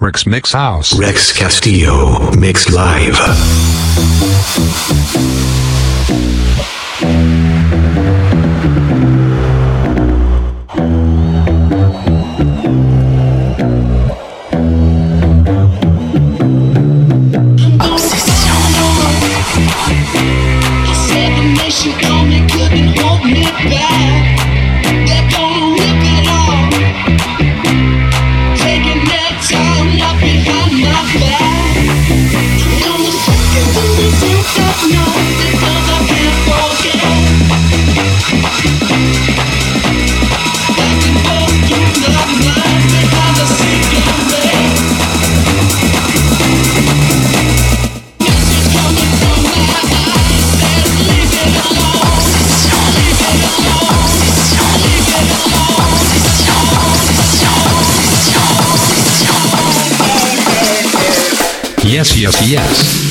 Rex Mix House. Rex Castillo Mix Live. mediodías.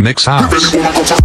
Mix House.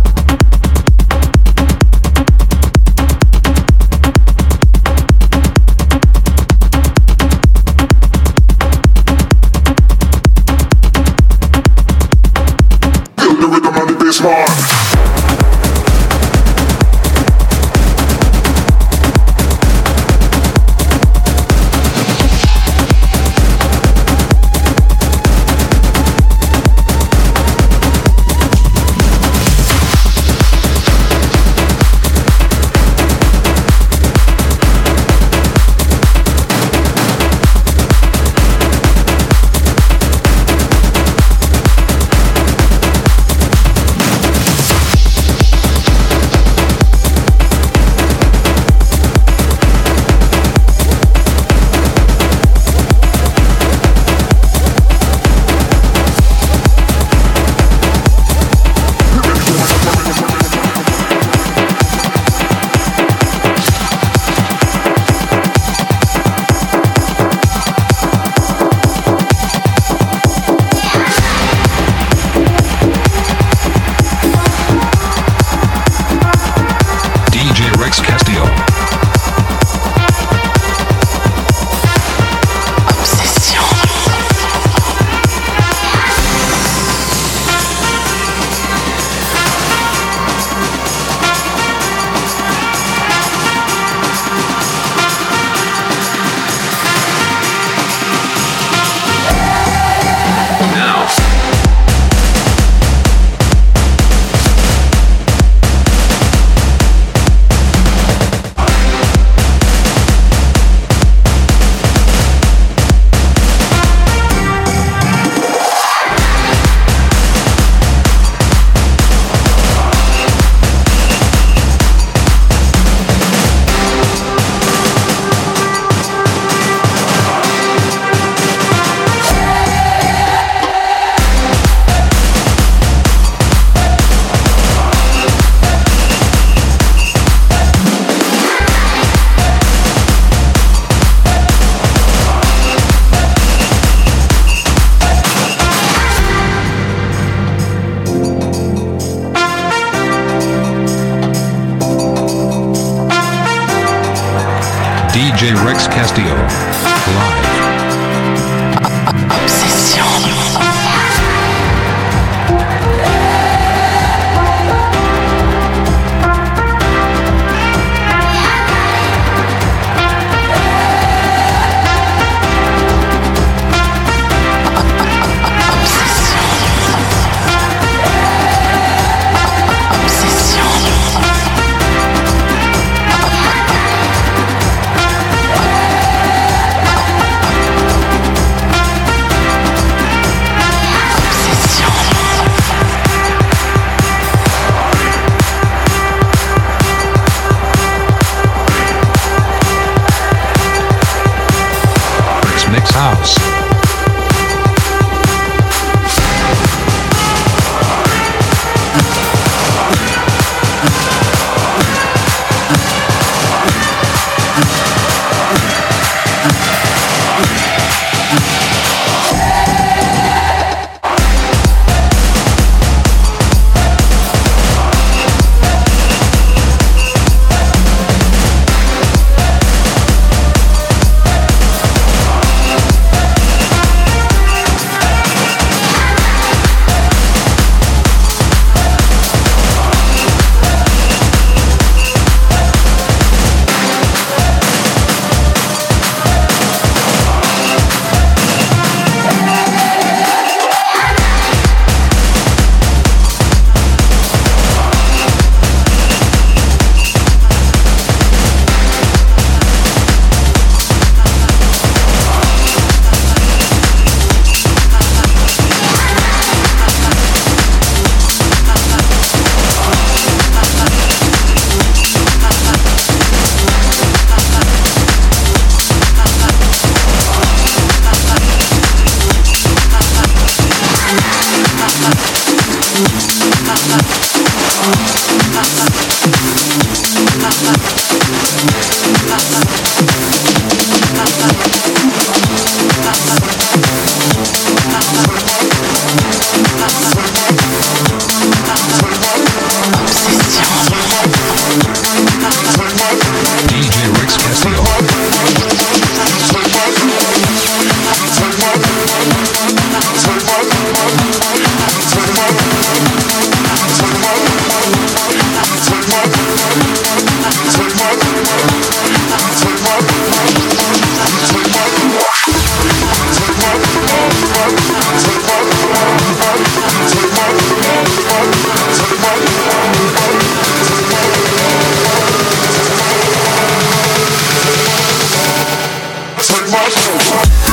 Your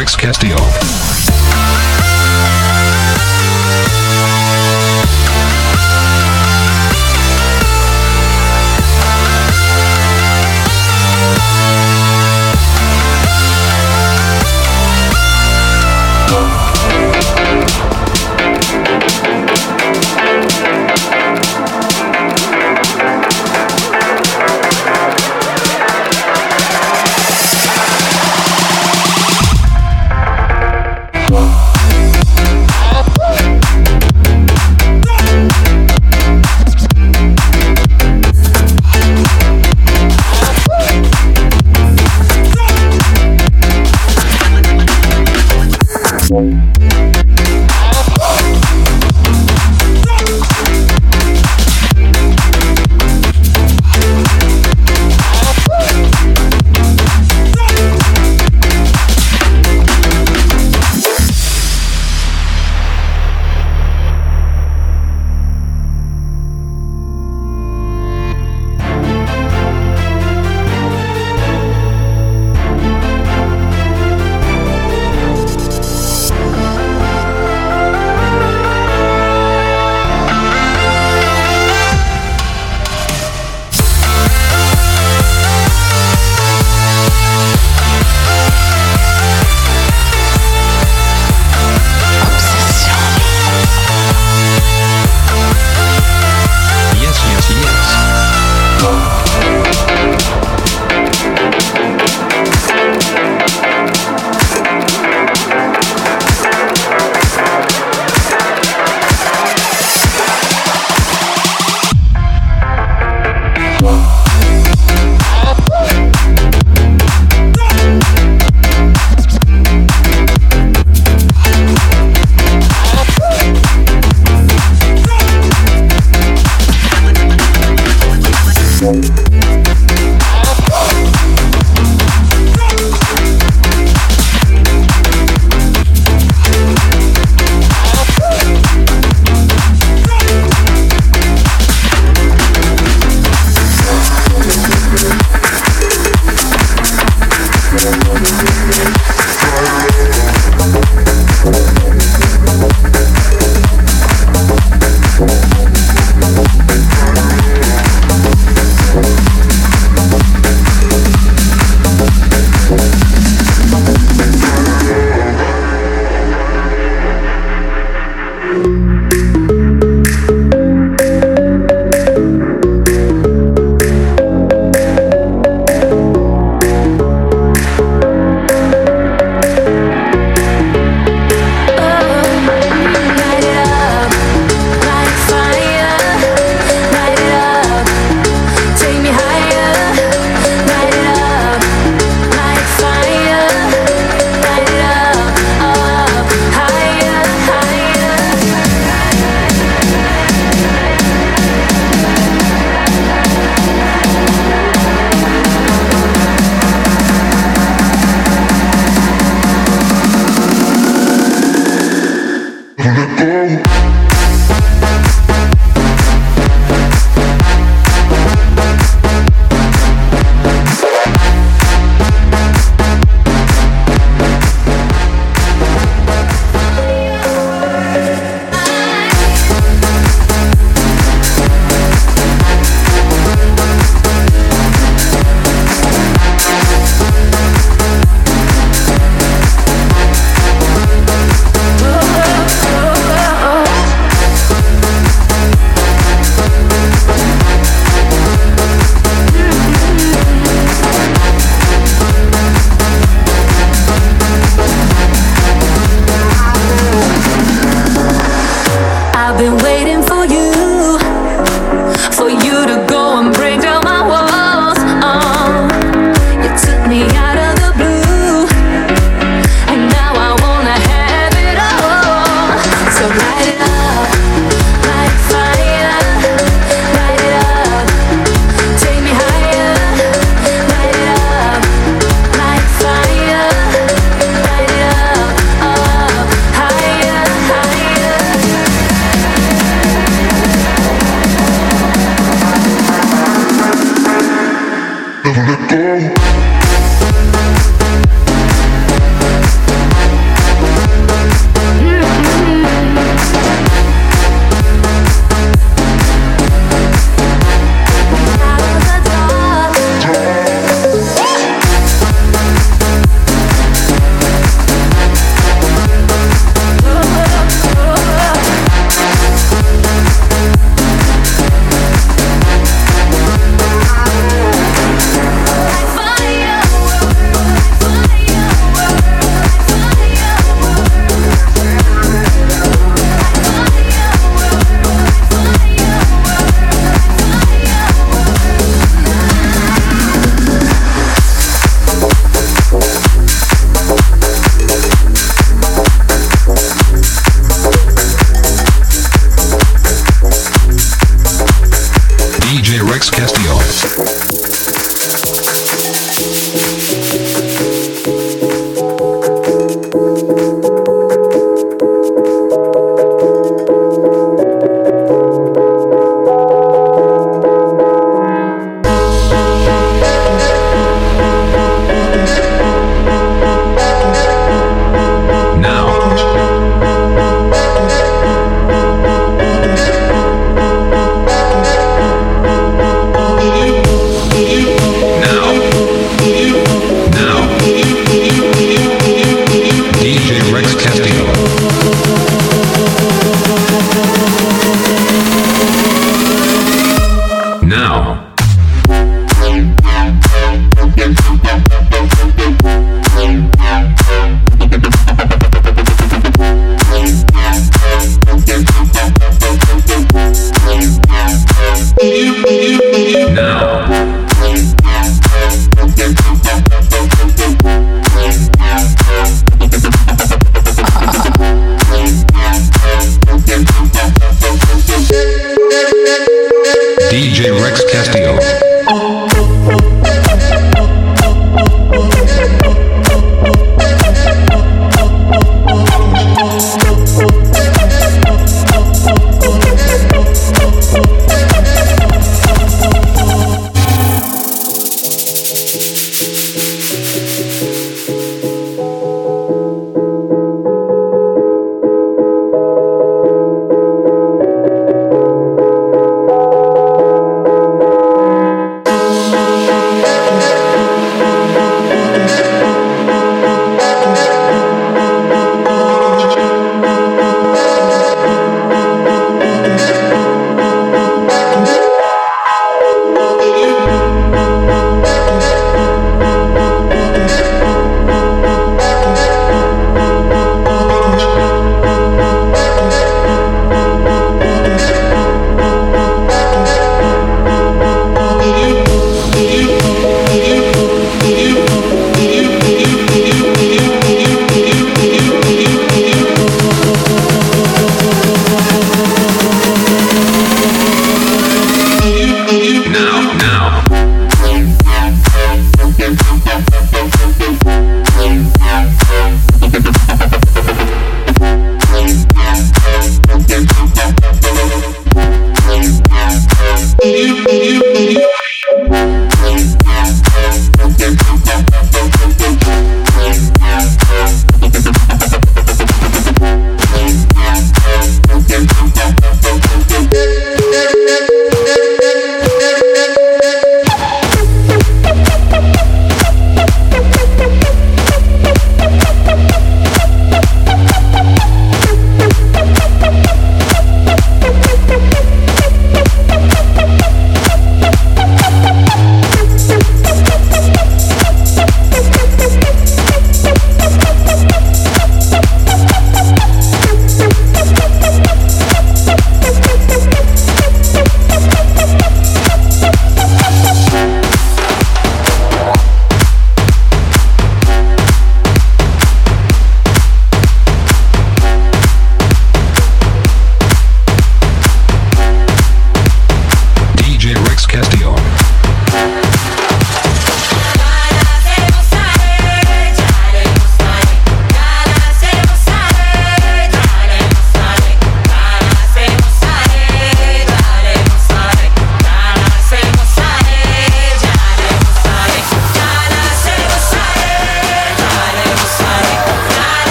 Rex Castillo.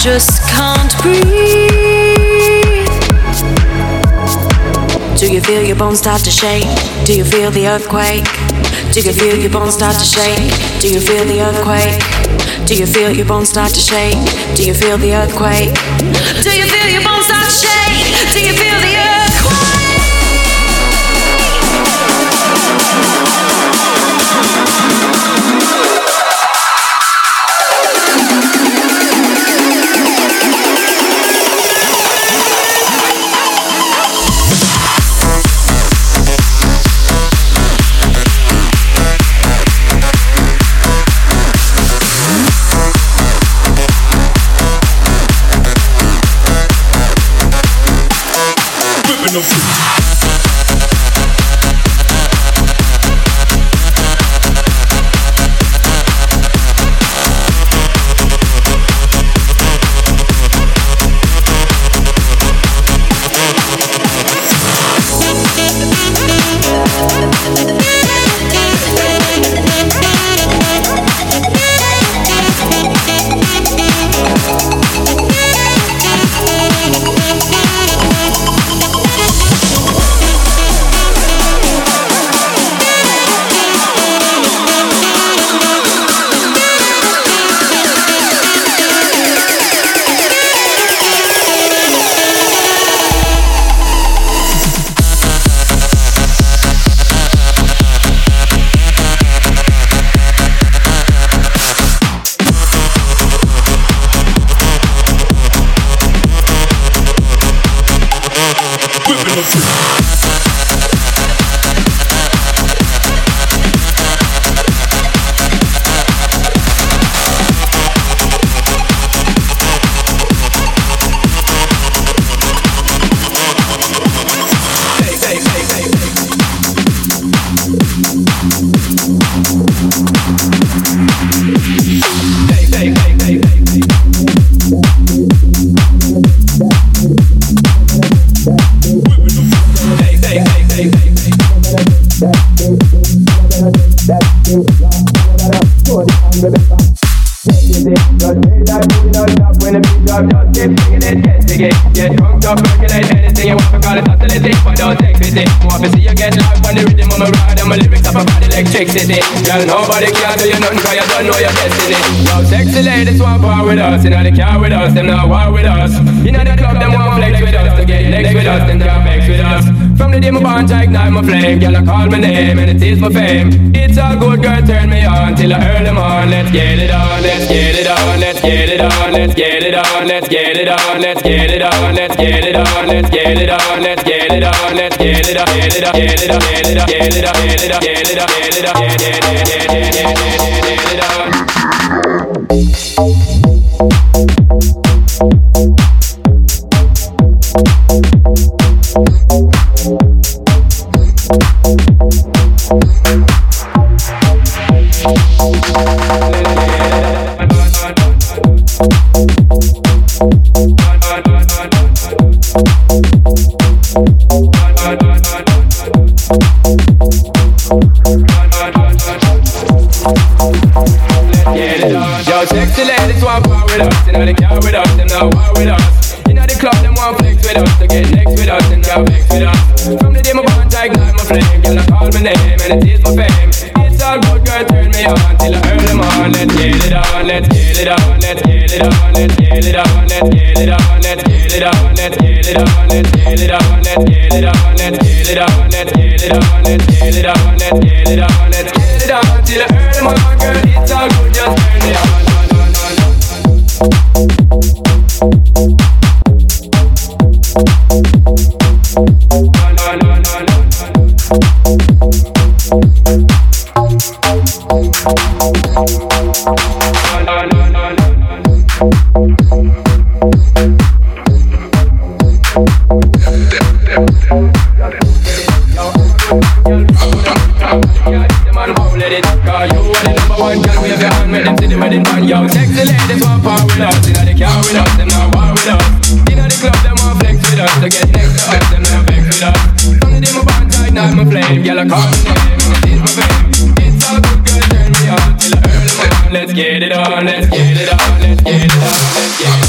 Just can't breathe. Do you feel your bones start to shake? Do you feel the earthquake? Do you feel your bones start to shake? Do you feel the earthquake? Do you feel your bones start to shake? Do you feel the earthquake? Do you feel your bones start to shake? Do you feel the earthquake? no my body about electricity. Girl, nobody can do you nothing, cause you don't know your destiny. Yo, sexy ladies want war with us, you know they car with us, them not war with us. You know the club, them want flex with us, to get legs with us, them can't vex with us. From the day my bond, I ignite my flame, girl, I call my name, and it is my fame. It's a good girl, turn me on, till I earn them on. Let's get it on, let's get it on, let's get it on, let's get it on, let's get it on, let's get it on, let's get it on, let's get it on, let's get it on, let's get it on, get it on, get it on, get it on, get it on, get it on, get it on, get it on, it on, get it on, get it on. Yo, sexy ladies want power with it on, till I earn my girl, it's all good, just turn it on. war with us. Inna the car with us, them not war with us. Inna the club, them want flex with us. To get next to us, them not vex with us. Sunday them a band tight, night my flame. Girl, I call my name, this my fame. It's all good, girl, turn me on till the early morning. Let's get it on, let's get it on, let's get it on, let's get it on.